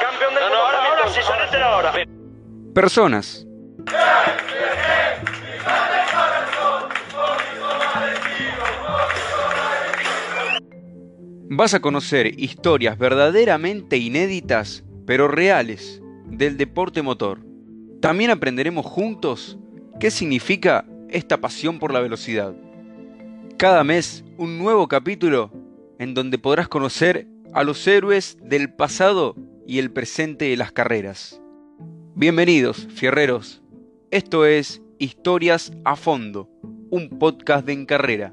campeón Personas. Vas a conocer historias verdaderamente inéditas, pero reales, del deporte motor. También aprenderemos juntos qué significa esta pasión por la velocidad. Cada mes un nuevo capítulo en donde podrás conocer a los héroes del pasado y el presente de las carreras. Bienvenidos, fierreros. Esto es Historias a Fondo, un podcast de en carrera.